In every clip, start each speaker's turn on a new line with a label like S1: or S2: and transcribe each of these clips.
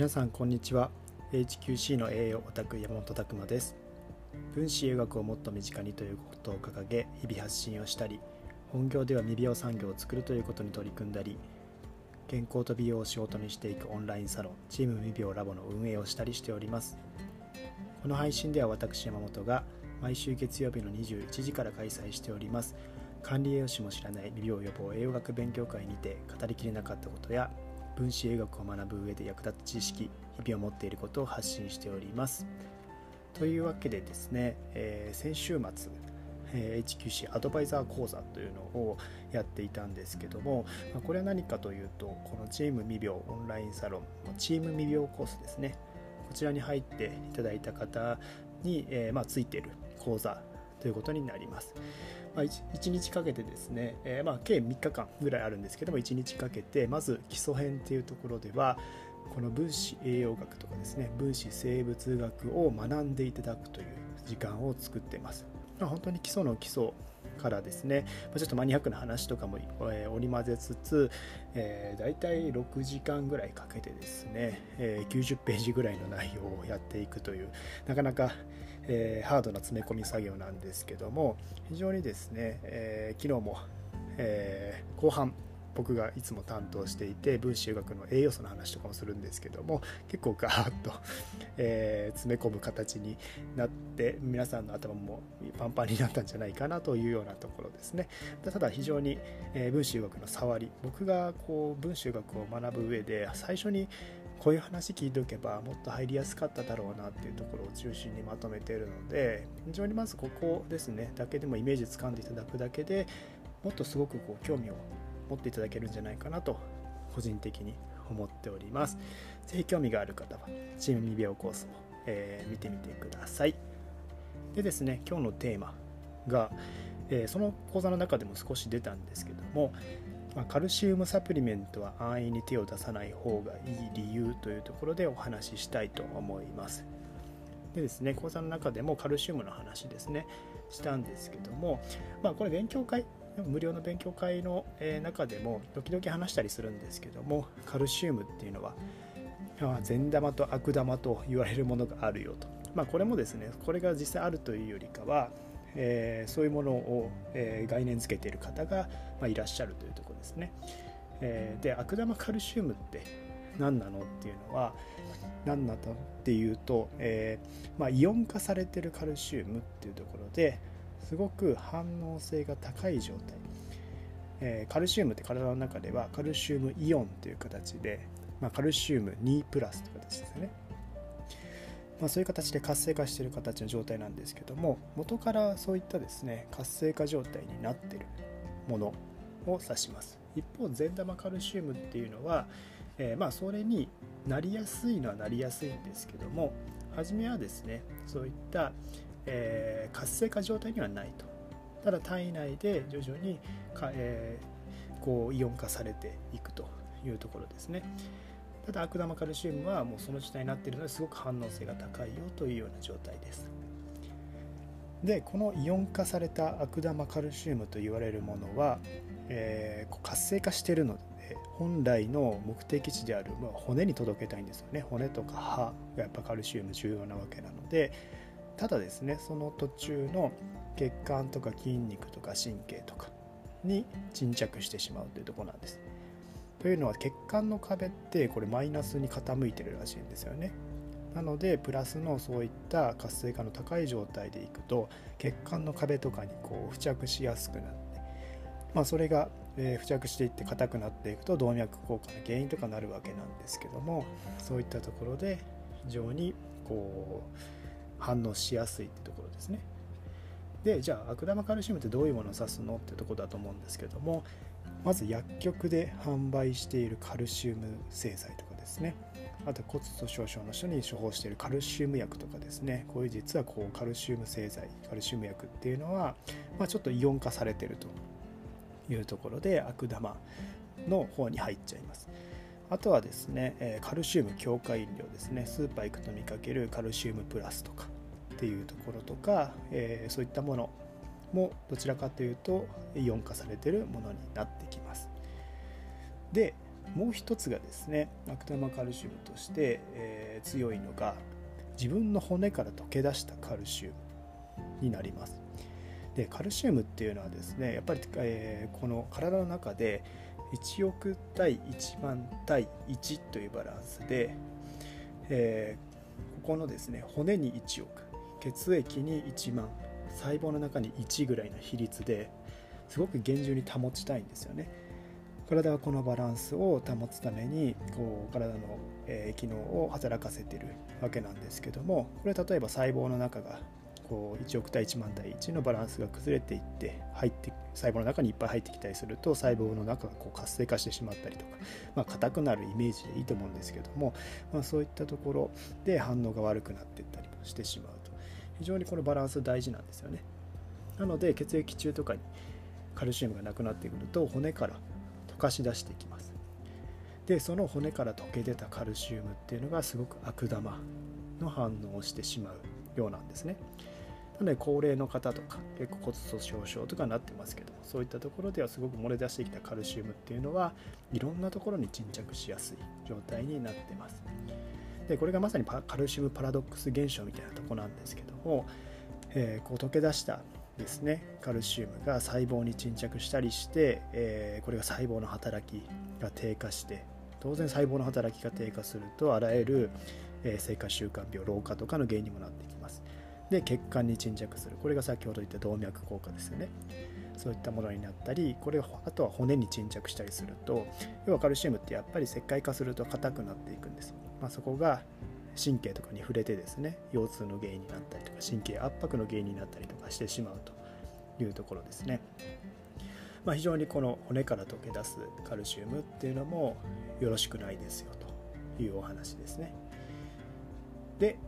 S1: 皆さんこんにちは。HQC の栄養オタク山本拓馬です。分子栄学をもっと身近にということを掲げ日々発信をしたり本業では未病産業を作るということに取り組んだり健康と美容を仕事にしていくオンラインサロンチーム未病ラボの運営をしたりしております。この配信では私山本が毎週月曜日の21時から開催しております。管理栄養士も知らない未病予防栄養学勉強会にて語りきれなかったことや分子栄学を学ぶ上で役立つ知識日々を持っていることを発信しております。というわけでですね、えー、先週末え HQC アドバイザー講座というのをやっていたんですけども、まこれは何かというとこのチーム未病オンラインサロンチーム未病コースですね。こちらに入っていただいた方に、えー、まあ、ついている講座ということになります。まあ、1, 日かけてですね、えー、まあ計3日間ぐらいあるんですけども1日かけてまず基礎編っていうところではこの分子栄養学とかですね分子生物学を学んでいただくという時間を作っています。まあ、本当に基礎の基礎からですね、ちょっとマニアックな話とかも、え織り交ぜつつ、えー、大体6時間ぐらいかけてですね、えー、90ページぐらいの内容をやっていくというなかなか、えー、ハードな詰め込み作業なんですけども非常にですね、え昨日も、え後半僕がいつも担当していて分子学の栄養素の話とかもするんですけども結構ガーッと、えー、詰め込む形になって皆さんの頭もパンパンになったんじゃないかなというようなところですね。ただ非常に、えー、分子学の触り僕がこう分子学を学ぶ上で最初にこういう話聞いておけばもっと入りやすかっただろうなっていうところを中心にまとめているので非常にまずここですねだけでもイメージつかんでいただくだけでもっとすごくこう興味を持っていただけるんじゃないかなと個人的に思っております。ぜひ興味がある方はチーム未病コースも、えー、見てみてください。でですね、今日のテーマが、えー、その講座の中でも少し出たんですけども、まあ、カルシウムサプリメントは安易に手を出さない方がいい理由というところでお話ししたいと思います。でですね、講座の中でもカルシウムの話ですね、したんですけども、まあ、これ勉強会無料の勉強会の中でも時々話したりするんですけどもカルシウムっていうのは善玉と悪玉と言われるものがあるよと、まあ、これもですねこれが実際あるというよりかは、えー、そういうものを、え、概念づけている方が、まあ、いらっしゃるというとこですね、えー、で悪玉カルシウムって何なのっていうのは何なのっていうと、えまあ、イオン化されてるカルシウムっていうところですごく反応性が高い状態、えー、カルシウムって体の中ではカルシウムイオンという形で、まあ、カルシウム2プラスという形ですね、まあ、そういう形で活性化している形の状態なんですけども元からそういったですね活性化状態になっているものを指します。一方善玉カルシウムっていうのは、えー、まあそれになりやすいのはなりやすいんですけども初めはですねそういったえー、活性化状態にはないと。ただ体内で徐々にか、えー、こうイオン化されていくというところですね。ただ悪玉カルシウムはもうその状態になっているのですごく反応性が高いよというような状態です。でこのイオン化された悪玉カルシウムと言われるものは、えー、活性化しているので本来の目的地である、まあ、骨に届けたいんですよね。骨とか歯がやっぱカルシウム重要なわけなのでただですねその途中の血管とか筋肉とか神経とかに沈着してしまうというとこなんです。というのは血管の壁ってこれマイナスに傾いてるらしいんですよね。なのでプラスのそういった活性化の高い状態でいくと血管の壁とかにこう付着しやすくなって、まあ、それが、え付着していって硬くなっていくと動脈硬化の原因とかなるわけなんですけどもそういったところで非常にこう反応しやすいってところですね。でじゃあ悪玉カルシウムってどういうものを指すのってとこだと思うんですけどもまず薬局で販売しているカルシウム製剤とかですねあと骨粗しょう症の人に処方しているカルシウム薬とかですねこういう実はこうカルシウム製剤カルシウム薬っていうのは、まあ、ちょっとイオン化されてるというところで悪玉の方に入っちゃいます。あとはですねカルシウム強化飲料ですね。スーパー行くと見かけるカルシウムプラスとかっていうところとか、えー、そういったものもどちらかというとイオン化されてるものになってきます。でもう一つがですね悪玉カルシウムとして、えー、強いのが自分の骨から溶け出したカルシウムになります。でカルシウムっていうのはですねやっぱり、えー、この体の中で1億対1万対1というバランスで、えー、ここのですね骨に1億血液に1万細胞の中に1ぐらいの比率ですごく厳重に保ちたいんですよね。体はこのバランスを保つためにこう体の、えー、機能を働かせてるわけなんですけどもこれ例えば細胞の中がこう1億対1万対1のバランスが崩れていって入って細胞の中にいっぱい入ってきたりすると細胞の中がこう活性化してしまったりとか、まあ、硬くなるイメージでいいと思うんですけども、まあ、そういったところで反応が悪くなっていったりもしてしまうと。非常にこのバランス大事なんですよね。なので血液中とかにカルシウムがなくなってくると骨から溶かし出していきます。でその骨から溶け出たカルシウムっていうのがすごく悪玉の反応をしてしまうようなんですね。なので高齢の方とか結構骨粗しょう症とかになってますけどもそういったところではすごく漏れ出してきたカルシウムっていうのはいろんなところに沈着しやすい状態になってます。でこれがまさにカルシウムパラドックス現象みたいなとこなんですけども、えー、こう溶け出したですねカルシウムが細胞に沈着したりして、えー、これが細胞の働きが低下して当然細胞の働きが低下するとあらゆる、えー、生活習慣病老化とかの原因にもなってきます。で血管に沈着するこれが先ほど言った動脈硬化ですよねそういったものになったりこれあとは骨に沈着したりすると要はカルシウムってやっぱり石灰化すると硬くなっていくんです、まあ、そこが神経とかに触れてですね腰痛の原因になったりとか神経圧迫の原因になったりとかしてしまうというところですね。まあ、非常にこの骨から溶け出すカルシウムっていうのもよろしくないですよというお話ですね。で、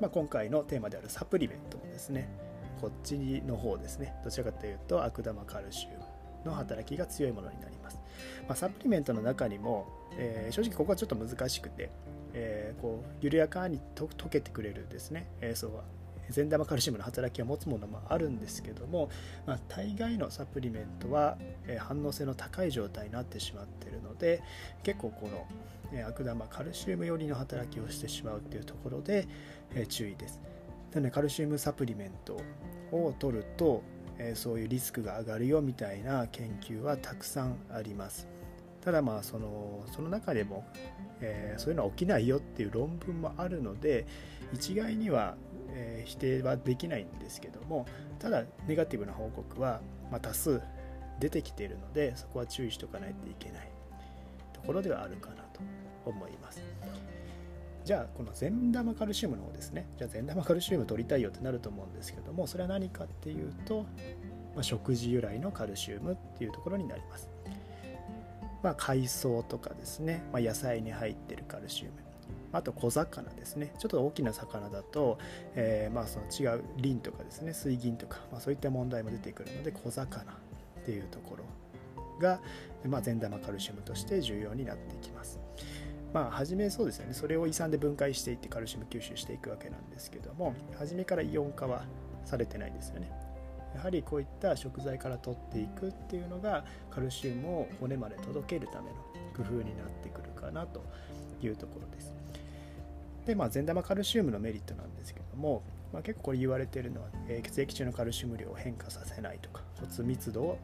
S1: まあ、今回のテーマであるサプリメントもですねこっちの方ですねどちらかというと悪玉カルシウムの働きが強いものになります、まあ、サプリメントの中にも、えー、正直ここはちょっと難しくてえー、こう緩やかに溶けてくれるですね、えー、そうは善玉カルシウムの働きを持つものもあるんですけども、まあ、大概のサプリメントは、反応性の高い状態になってしまっているので結構この、悪玉カルシウム寄りの働きをしてしまうというところで、えー、注意です。なのでカルシウムサプリメントを取ると、えそういうリスクが上がるよみたいな研究はたくさんあります。ただまあそのその中でも、えー、そういうのは起きないよっていう論文もあるので一概には、えー、否定はできないんですけどもただネガティブな報告は、まあ、多数出てきているのでそこは注意しておかないといけないころではあるかなと思います。じゃあこの善玉カルシウムの方ですね。じゃあ善玉カルシウム取りたいよってなると思うんですけどもそれは何かっていうと、まあ、食事由来のカルシウムっていうところになります。まあ、海藻とかですね、まあ、野菜に入ってるカルシウム。あと小魚ですね。ちょっと大きな魚だと、えー、まあその違うリンとかですね。水銀とか、まあ、そういった問題も出てくるので小魚っていうところ。が、まあ、善玉カルシウムとして重要になっていきます。まあ初めそうですよね。それを胃酸で分解していってカルシウム吸収していくわけなんですけども初めからイオン化はされてないですよね。やはりこういった食材から取っていくっていうのがカルシウムを骨まで届けるための工夫になってくるかなというところです。でまあ善玉カルシウムのメリットなんですけども、まあ、結構これ言われているのは、えー、血液中のカルシウム量を変化させないとか骨密度を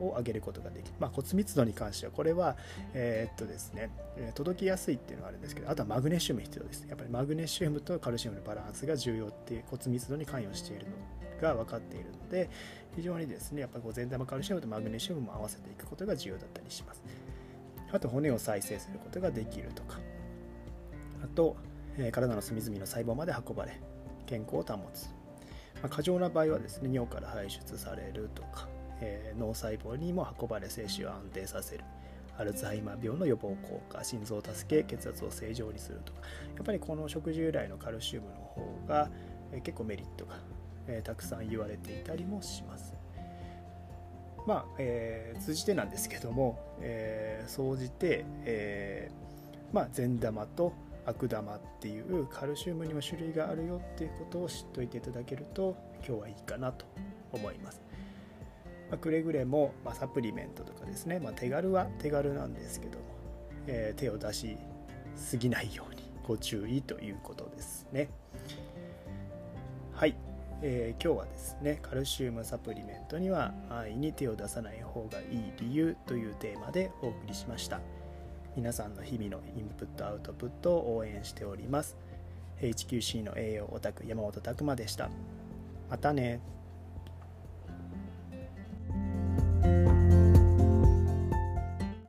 S1: を上げることができる、まあ、骨密度に関してはこれは、えー、っとですね、届きやすいっていうのがあるんですけどあとはマグネシウム必要ですやっぱりマグネシウムとカルシウムのバランスが重要っていう骨密度に関与しているのが分かっているので非常にですねやっぱりこう善玉カルシウムとマグネシウムも合わせていくことが重要だったりします。あと骨を再生することができるとか。あと、え、体の隅々の細胞まで運ばれ健康を保つ、ま、過剰な場合はですね尿から排出されるとか、えー、脳細胞にも運ばれ精子を安定させるアルツハイマー病の予防効果心臓を助け血圧を正常にするとかやっぱりこの食事由来のカルシウムの方がえ結構メリットがえー、たくさん言われていたりもします。まあ、えー、通じてなんですけども、えー、総じて、えー、まあ、善玉と悪玉っていうカルシウムにも種類があるよっていうことを知っておいていただけると今日はいいかなと思います。まあ、くれぐれも、まあ、サプリメントとかですね、まあ、手軽は手軽なんですけども、えー、手を出しすぎないようにご注意ということですね。はい、えー、今日はですねカルシウムサプリメントには安易に手を出さない方がいい理由というテーマでお送りしました。皆さんの日々のインプットアウトプットを応援しております。HQC の栄養オタク山本拓馬でした。またね。